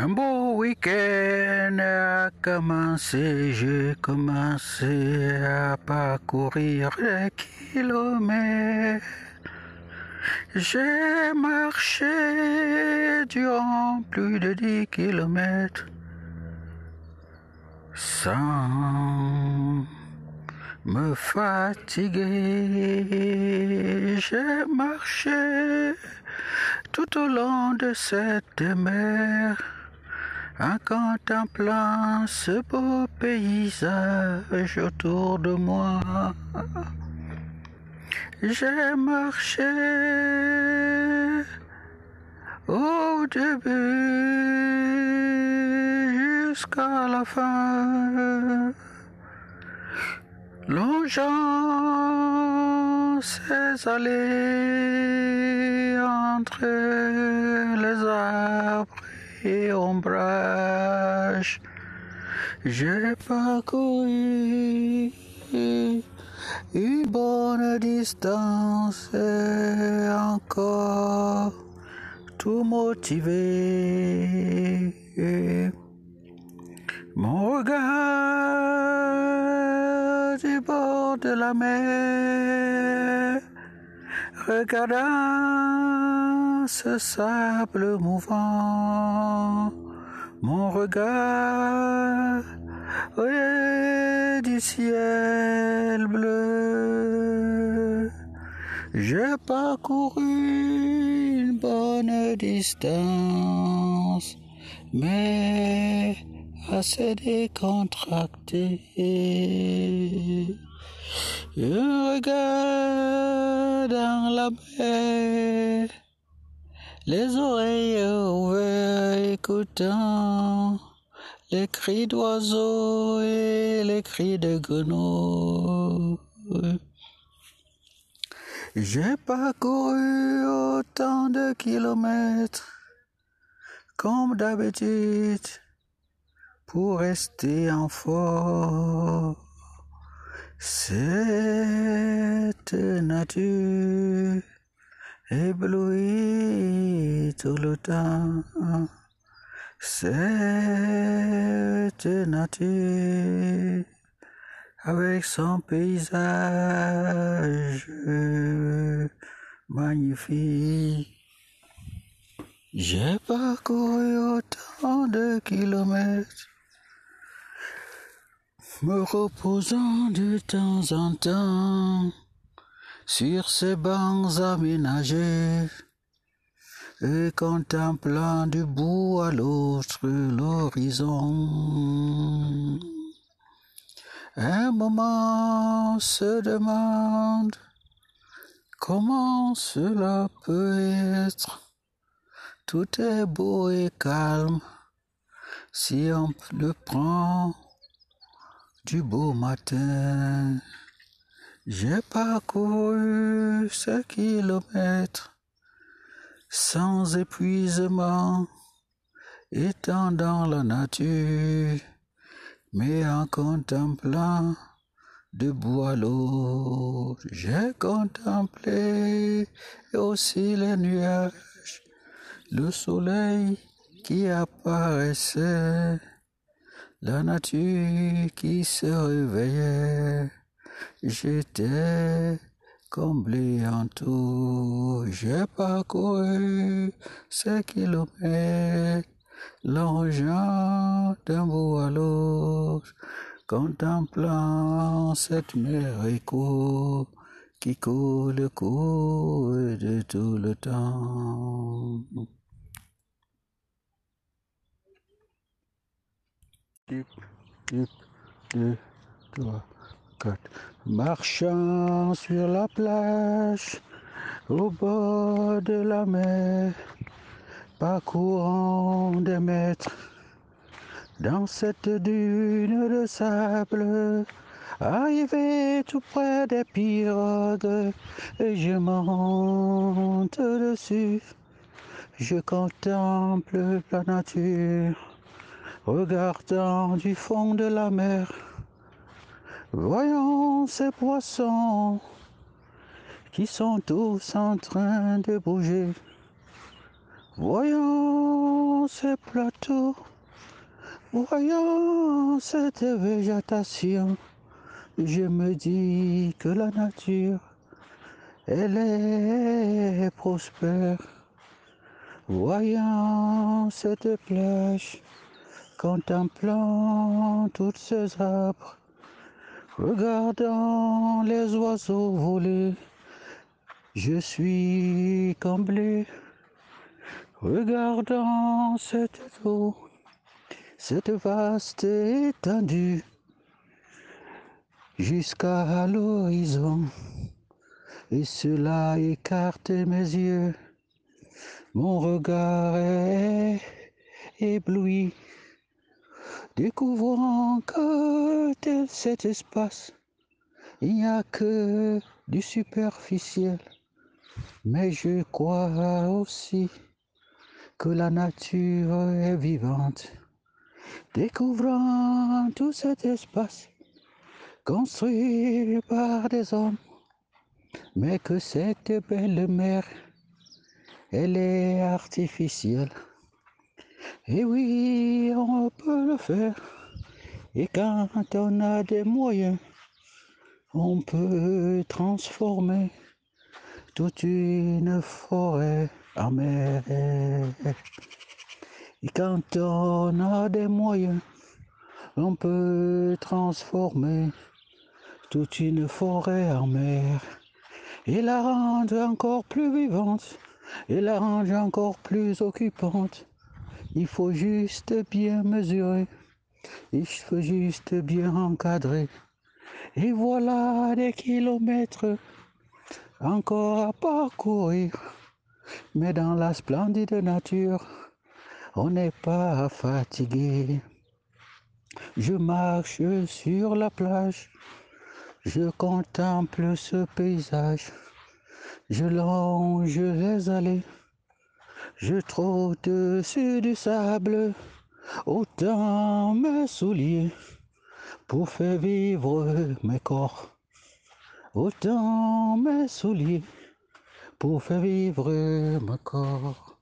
Un beau week-end a commencé, j'ai commencé à parcourir les kilomètres. J'ai marché durant plus de dix kilomètres sans me fatiguer. J'ai marché tout au long de cette mer en contemplant ce beau paysage autour de moi. J'ai marché au début jusqu'à la fin, longeant ces allées entre les arbres et ombrages. J'ai parcouru une bonne distance et encore tout motivé. Mon regard du bord de la mer, regardant ce sable mouvant, mon regard est du ciel bleu. J'ai parcouru une bonne distance, mais assez décontracté. Un regard dans la mer, les oreilles ouvertes écoutant les cris d'oiseaux et les cris de grenouilles. J'ai parcouru autant de kilomètres comme d'habitude pour rester en forme. Cette nature éblouit tout le temps. Cette nature avec son paysage magnifique. J'ai parcouru autant de kilomètres, me reposant de temps en temps sur ces bancs aménagés et contemplant du bout à l'autre l'horizon. Un moment se demande comment cela peut être. Tout est beau et calme si on le prend du beau matin. J'ai parcouru ce kilomètre sans épuisement, étant dans la nature, mais en contemplant de à l'autre, j'ai contemplé aussi les nuages, le soleil qui apparaissait, la nature qui se réveillait. J'étais comblé en tout, j'ai parcouru ces kilomètres, longeant d'un bout à l'autre, contemplant cette mer écho qui coule, coule de tout le temps. Marchant sur la plage, au bord de la mer, parcourant des mètres, dans cette dune de sable, arrivé tout près des pirogues, et je monte dessus, je contemple la nature, regardant du fond de la mer. Voyons ces poissons qui sont tous en train de bouger. Voyons ces plateaux, voyons cette végétation, je me dis que la nature, elle est prospère. Voyons cette plage, contemplant toutes ces arbres, regardant les oiseaux voler, je suis comblé. Regardant cette eau, cette vaste étendue, jusqu'à l'horizon, et cela écarte mes yeux. Mon regard est ébloui, découvrant que tel cet espace, il n'y a que du superficiel, mais je crois aussi que la nature est vivante, découvrant tout cet espace construit par des hommes, mais que cette belle mer, elle est artificielle. Et oui, on peut le faire. Et quand on a des moyens, on peut transformer toute une forêt en mer. Et quand on a des moyens, on peut transformer toute une forêt en mer et la rendre encore plus vivante et la rendre encore plus occupante. Il faut juste bien mesurer, il faut juste bien encadrer. Et voilà des kilomètres encore à parcourir. Mais dans la splendide nature, on n'est pas fatigué. Je marche sur la plage, je contemple ce paysage, je longe les allées, je trotte sur du sable, autant mes souliers pour faire vivre mes corps, autant mes souliers pour faire vivre mon corps.